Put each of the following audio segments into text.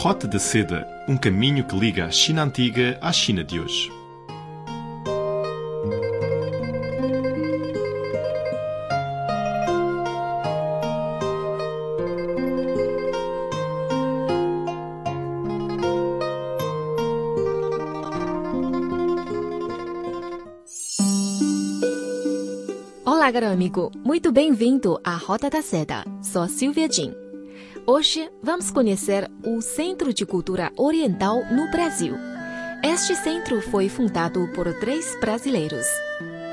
Rota da Seda, um caminho que liga a China antiga à China de hoje. Olá, caro amigo. Muito bem-vindo à Rota da Seda. Sou Silvia Jin. Hoje vamos conhecer o Centro de Cultura Oriental no Brasil. Este centro foi fundado por três brasileiros.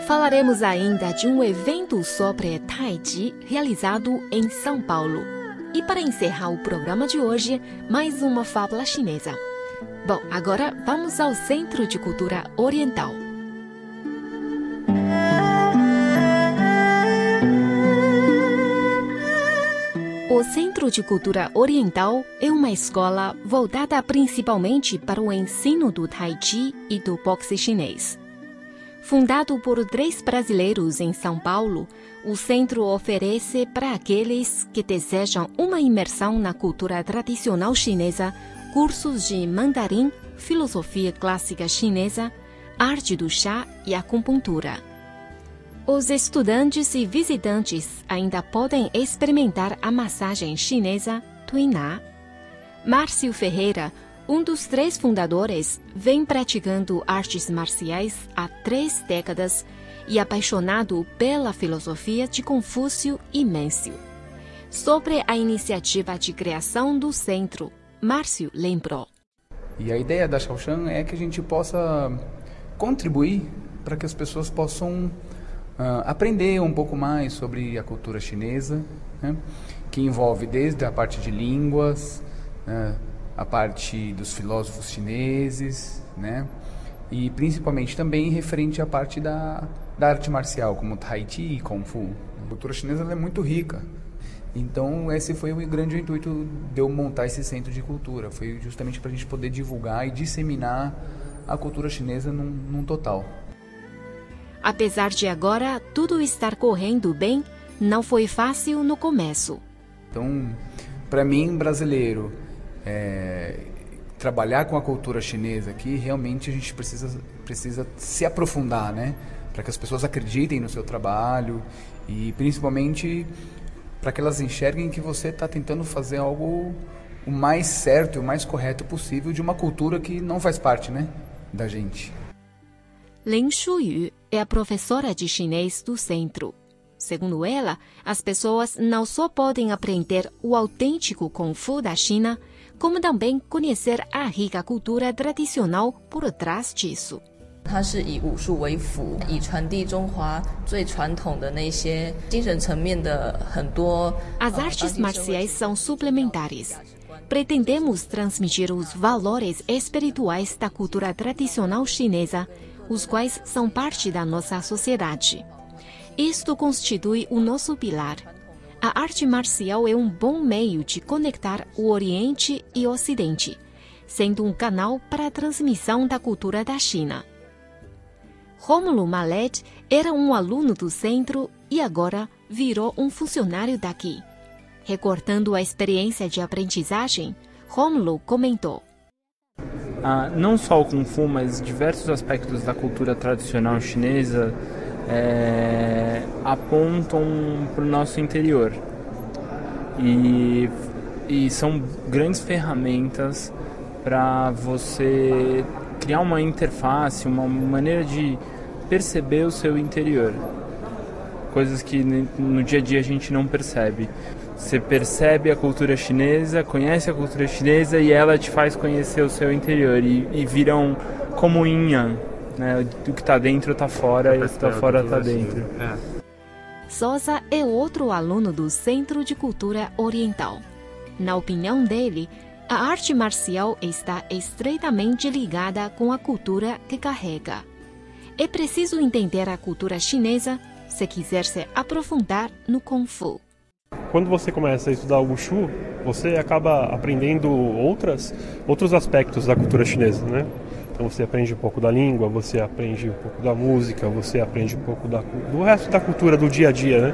Falaremos ainda de um evento sobre Tai Chi realizado em São Paulo. E para encerrar o programa de hoje, mais uma fábula chinesa. Bom, agora vamos ao Centro de Cultura Oriental. O Centro de Cultura Oriental é uma escola voltada principalmente para o ensino do Tai Chi e do boxe chinês. Fundado por três brasileiros em São Paulo, o centro oferece para aqueles que desejam uma imersão na cultura tradicional chinesa cursos de mandarim, filosofia clássica chinesa, arte do chá e acupuntura. Os estudantes e visitantes ainda podem experimentar a massagem chinesa Tuiná. Márcio Ferreira, um dos três fundadores, vem praticando artes marciais há três décadas e apaixonado pela filosofia de Confúcio e Mêncio. Sobre a iniciativa de criação do centro, Márcio lembrou. E a ideia da Shaoshan é que a gente possa contribuir para que as pessoas possam uh, aprender um pouco mais sobre a cultura chinesa, né? que envolve desde a parte de línguas, uh, a parte dos filósofos chineses, né? e principalmente também referente à parte da, da arte marcial, como Tai Chi e Kung Fu. A cultura chinesa é muito rica. Então, esse foi o grande intuito de eu montar esse centro de cultura. Foi justamente para a gente poder divulgar e disseminar a cultura chinesa num, num total. Apesar de agora tudo estar correndo bem, não foi fácil no começo. Então, para mim, brasileiro, é, trabalhar com a cultura chinesa aqui, realmente a gente precisa, precisa se aprofundar, né? Para que as pessoas acreditem no seu trabalho e principalmente para que elas enxerguem que você está tentando fazer algo o mais certo e o mais correto possível de uma cultura que não faz parte, né, da gente. Lin Shuyu é a professora de chinês do centro. Segundo ela, as pessoas não só podem aprender o autêntico Kung Fu da China, como também conhecer a rica cultura tradicional por trás disso. 它是以武术为辅，以传递中华最传统的那些精神层面的很多。 As artes marciais são suplementares. Pretendemos transmitir os valores espirituais da cultura tradicional chinesa, os quais são parte da nossa sociedade. Isto constitui o nosso pilar. A arte marcial é um bom meio de conectar o Oriente e o Ocidente, sendo um canal para a transmissão da cultura da China. Rômulo Malet era um aluno do centro e agora virou um funcionário daqui. Recortando a experiência de aprendizagem, Rômulo comentou. Ah, não só o Kung Fu, mas diversos aspectos da cultura tradicional chinesa é, apontam para o nosso interior. E, e são grandes ferramentas para você criar uma interface, uma maneira de perceber o seu interior. Coisas que no dia a dia a gente não percebe. Você percebe a cultura chinesa, conhece a cultura chinesa e ela te faz conhecer o seu interior e, e viram como yin né? O que está dentro está fora e o que está fora está dentro. É. Sosa é outro aluno do Centro de Cultura Oriental. Na opinião dele, a arte marcial está estreitamente ligada com a cultura que carrega. É preciso entender a cultura chinesa se quiser se aprofundar no Kung Fu. Quando você começa a estudar o Wushu, você acaba aprendendo outras, outros aspectos da cultura chinesa, né? Então você aprende um pouco da língua, você aprende um pouco da música, você aprende um pouco da, do resto da cultura do dia a dia, né?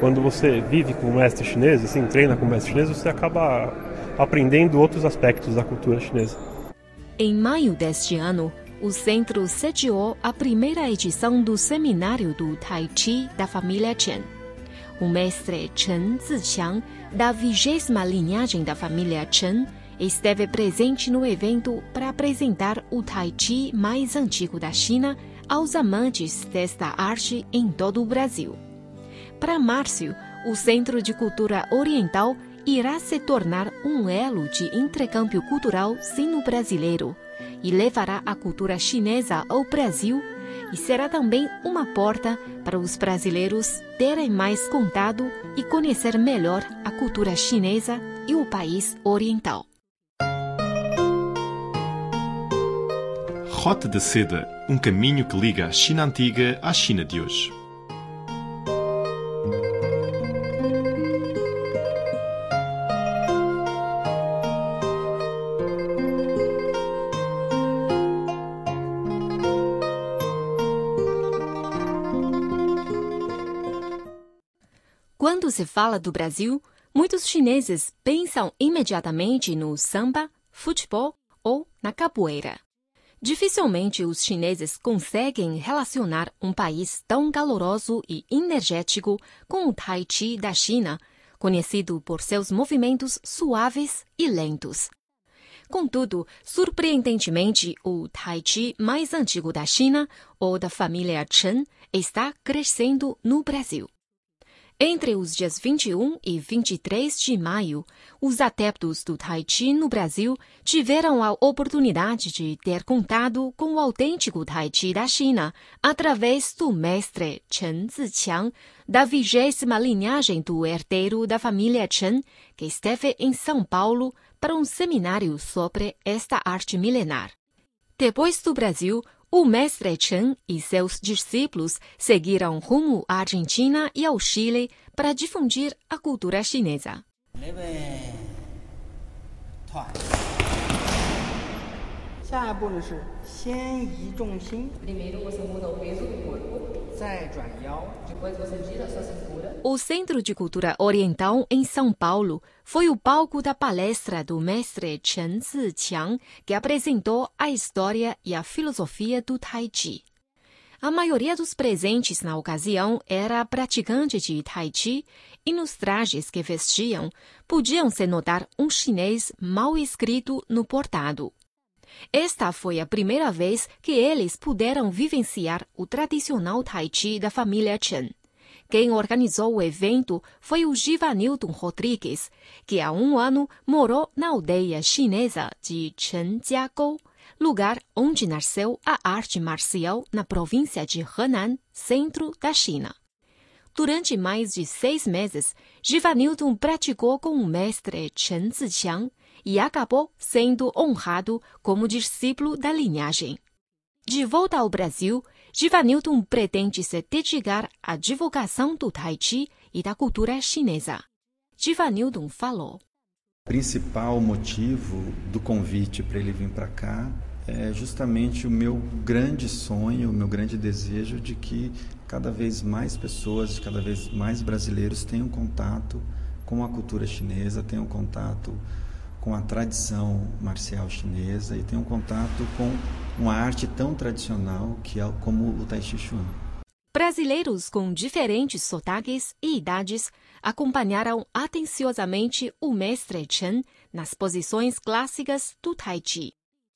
Quando você vive com o mestre chinês, assim, treina com o mestre chinês, você acaba aprendendo outros aspectos da cultura chinesa. Em maio deste ano, o centro sediou a primeira edição do seminário do Tai Chi da família Chen. O mestre Chen Ziqiang, da vigésima linhagem da família Chen, esteve presente no evento para apresentar o Tai Chi mais antigo da China aos amantes desta arte em todo o Brasil. Para Márcio, o Centro de Cultura Oriental irá se tornar um elo de intercâmbio cultural sino-brasileiro e levará a cultura chinesa ao Brasil e será também uma porta para os brasileiros terem mais contato e conhecer melhor a cultura chinesa e o país oriental. Rota da Seda um caminho que liga a China antiga à China de hoje. Se fala do Brasil, muitos chineses pensam imediatamente no samba, futebol ou na capoeira. Dificilmente os chineses conseguem relacionar um país tão caloroso e energético com o Tai Chi da China, conhecido por seus movimentos suaves e lentos. Contudo, surpreendentemente, o Tai Chi mais antigo da China, ou da família Chen, está crescendo no Brasil. Entre os dias 21 e 23 de maio, os adeptos do Tai Chi no Brasil tiveram a oportunidade de ter contato com o autêntico Tai Chi da China através do mestre Chen Ziqiang, da vigésima linhagem do herdeiro da família Chen, que esteve em São Paulo para um seminário sobre esta arte milenar. Depois do Brasil, o mestre Chen e seus discípulos seguiram rumo à Argentina e ao Chile para difundir a cultura chinesa. Primeiro você muda o peso do corpo, depois você gira a sua cintura. O Centro de Cultura Oriental em São Paulo foi o palco da palestra do mestre Chen Ziqiang, que apresentou a história e a filosofia do Tai Chi. A maioria dos presentes na ocasião era praticante de Tai Chi e nos trajes que vestiam podiam-se notar um chinês mal escrito no portado. Esta foi a primeira vez que eles puderam vivenciar o tradicional Tai Chi da família Chen. Quem organizou o evento foi o Givanilton Rodrigues, que há um ano morou na aldeia chinesa de Chenjiagou, lugar onde nasceu a arte marcial na província de Henan, centro da China. Durante mais de seis meses, Givanilton praticou com o mestre Chen Ziqiang e acabou sendo honrado como discípulo da linhagem. De volta ao Brasil, Givanilton pretende se dedicar à divulgação do Tai Chi e da cultura chinesa. Givanilton falou. O principal motivo do convite para ele vir para cá é justamente o meu grande sonho, o meu grande desejo de que cada vez mais pessoas, cada vez mais brasileiros tenham contato com a cultura chinesa, tenham contato com a tradição marcial chinesa e tenham contato com uma arte tão tradicional que é como o Tai Chi Chuan. Brasileiros com diferentes sotaques e idades acompanharam atenciosamente o mestre Chen nas posições clássicas do Tai Chi.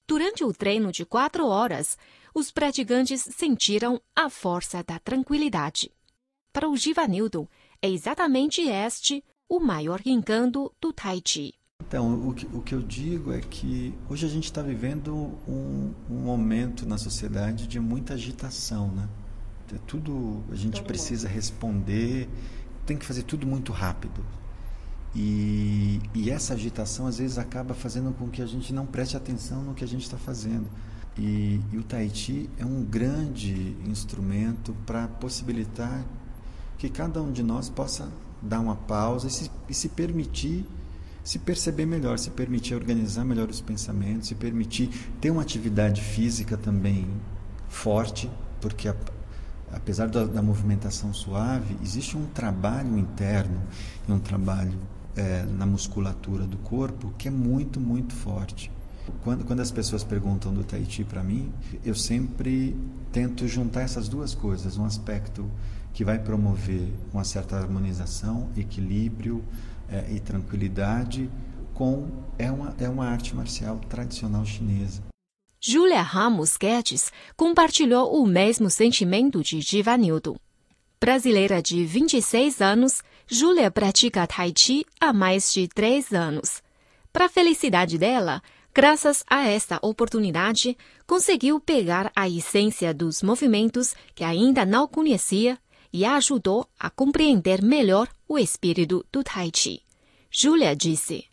Durante o treino de quatro horas, os praticantes sentiram a força da tranquilidade. Para o Givanildo, é exatamente este o maior encanto do Tai Chi. Então, o que, o que eu digo é que hoje a gente está vivendo um, um, momento na sociedade de muita agitação, né? É tudo a gente Todo precisa mundo. responder, tem que fazer tudo muito rápido. E, e, essa agitação às vezes acaba fazendo com que a gente não preste atenção no que a gente está fazendo. E, e, o Tahiti é um grande instrumento para possibilitar que cada um de nós possa dar uma pausa e se, e se permitir se perceber melhor, se permitir organizar melhor os pensamentos, se permitir ter uma atividade física também forte, porque a, apesar da, da, movimentação suave, existe um trabalho interno e um trabalho é, na musculatura do corpo que é muito, muito forte. Quando, quando as pessoas perguntam do Tai Chi para mim, eu sempre tento juntar essas duas coisas: um aspecto que vai promover uma certa harmonização, equilíbrio é, e tranquilidade, com é uma, é uma arte marcial tradicional chinesa. Julia Ramos Guedes compartilhou o mesmo sentimento de Givanildo. Brasileira de 26 anos, Julia pratica Tai Chi há mais de três anos. Para a felicidade dela, graças a esta oportunidade, conseguiu pegar a essência dos movimentos que ainda não conhecia e ajudou a compreender melhor o espírito do Tai Chi. Julia disse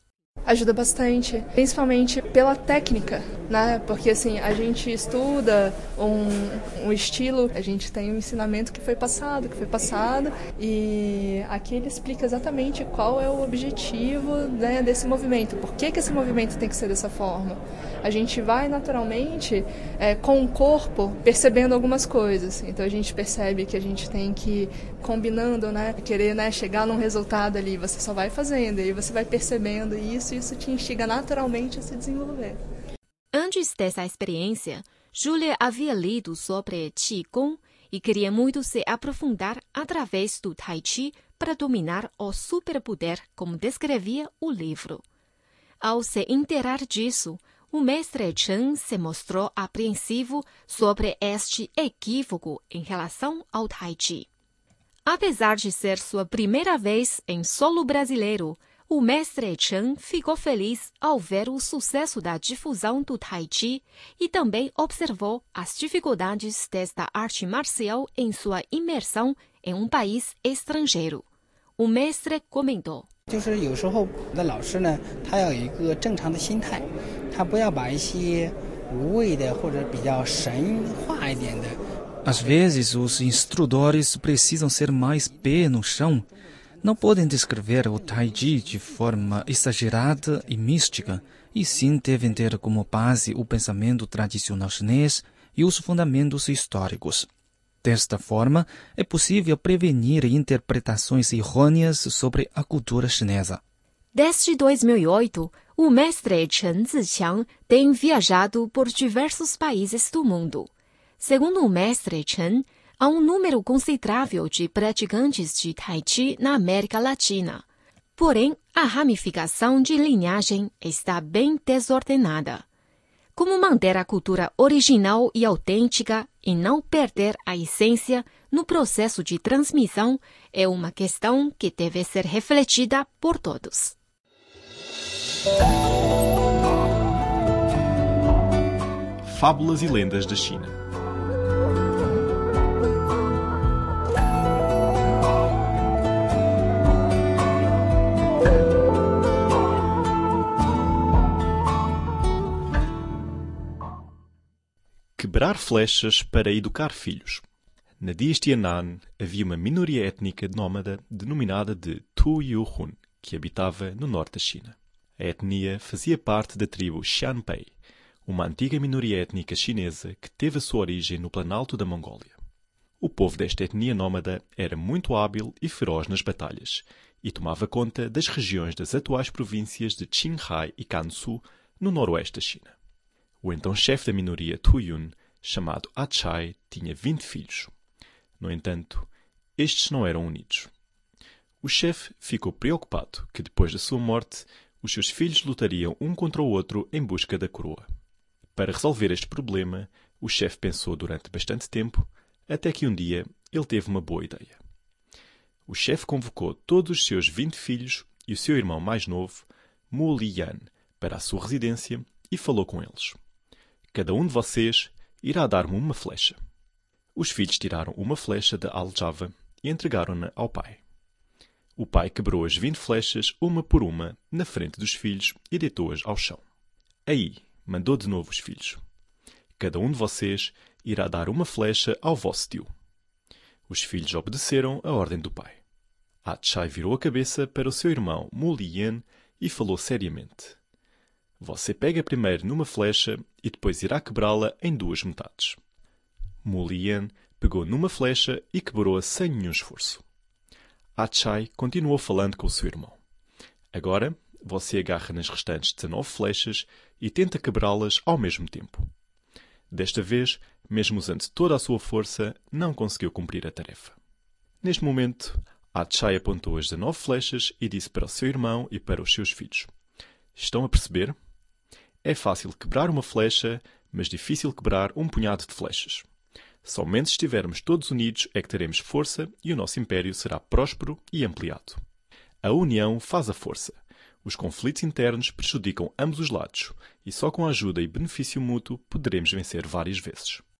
ajuda bastante, principalmente pela técnica, né? Porque assim, a gente estuda um, um estilo, a gente tem um ensinamento que foi passado, que foi passado, e aqui ele explica exatamente qual é o objetivo né, desse movimento, por que, que esse movimento tem que ser dessa forma. A gente vai naturalmente é, com o corpo percebendo algumas coisas, então a gente percebe que a gente tem que combinando, né? Querer né, chegar num resultado ali, você só vai fazendo, e você vai percebendo isso, e isso te instiga naturalmente a se desenvolver. Antes dessa experiência, Julia havia lido sobre Qigong e queria muito se aprofundar através do Tai Chi para dominar o superpoder, como descrevia o livro. Ao se inteirar disso, o mestre Chen se mostrou apreensivo sobre este equívoco em relação ao Tai Chi. Apesar de ser sua primeira vez em solo brasileiro, o mestre Chen ficou feliz ao ver o sucesso da difusão do Tai Chi e também observou as dificuldades desta arte marcial em sua imersão em um país estrangeiro. O mestre comentou. 就是有时候的老师呢，他要有一个正常的心态，他不要把一些无谓的或者比较神话一点的。Às vezes os instrutores precisam ser mais pé no chão não podem descrever o Taiji de forma exagerada e mística, e sim devem ter como base o pensamento tradicional chinês e os fundamentos históricos. Desta forma, é possível prevenir interpretações errôneas sobre a cultura chinesa. Desde 2008, o mestre Chen Ziqiang tem viajado por diversos países do mundo. Segundo o mestre Chen, há um número considerável de praticantes de Tai Chi na América Latina. Porém, a ramificação de linhagem está bem desordenada. Como manter a cultura original e autêntica e não perder a essência no processo de transmissão é uma questão que deve ser refletida por todos. Fábulas e lendas da China Quebrar flechas para educar filhos. Na dinastia Nan havia uma minoria étnica nómada denominada de Tu Yuhun, que habitava no norte da China. A etnia fazia parte da tribo Xianpei, uma antiga minoria étnica chinesa que teve a sua origem no planalto da Mongólia. O povo desta etnia nómada era muito hábil e feroz nas batalhas e tomava conta das regiões das atuais províncias de Qinghai e Gansu, no noroeste da China. O então chefe da minoria Tuyun chamado Achai, tinha 20 filhos. No entanto, estes não eram unidos. O chefe ficou preocupado que depois da sua morte, os seus filhos lutariam um contra o outro em busca da coroa. Para resolver este problema, o chefe pensou durante bastante tempo, até que um dia ele teve uma boa ideia. O chefe convocou todos os seus 20 filhos e o seu irmão mais novo, Mu Liyan, para a sua residência e falou com eles. Cada um de vocês irá dar-me uma flecha. Os filhos tiraram uma flecha da aljava e entregaram-na ao pai. O pai quebrou as vinte flechas, uma por uma, na frente dos filhos e deitou-as ao chão. Aí, mandou de novo os filhos. Cada um de vocês irá dar uma flecha ao vosso tio. Os filhos obedeceram à ordem do pai. Achai virou a cabeça para o seu irmão Mulien e falou seriamente. Você pega primeiro numa flecha e depois irá quebrá-la em duas metades. Mulian pegou numa flecha e quebrou-a sem nenhum esforço. Achai continuou falando com o seu irmão. Agora, você agarra nas restantes 19 flechas e tenta quebrá-las ao mesmo tempo. Desta vez, mesmo usando toda a sua força, não conseguiu cumprir a tarefa. Neste momento, Achai apontou as 19 flechas e disse para o seu irmão e para os seus filhos: Estão a perceber? É fácil quebrar uma flecha, mas difícil quebrar um punhado de flechas. Somente se estivermos todos unidos é que teremos força e o nosso império será próspero e ampliado. A união faz a força. Os conflitos internos prejudicam ambos os lados e só com a ajuda e benefício mútuo poderemos vencer várias vezes.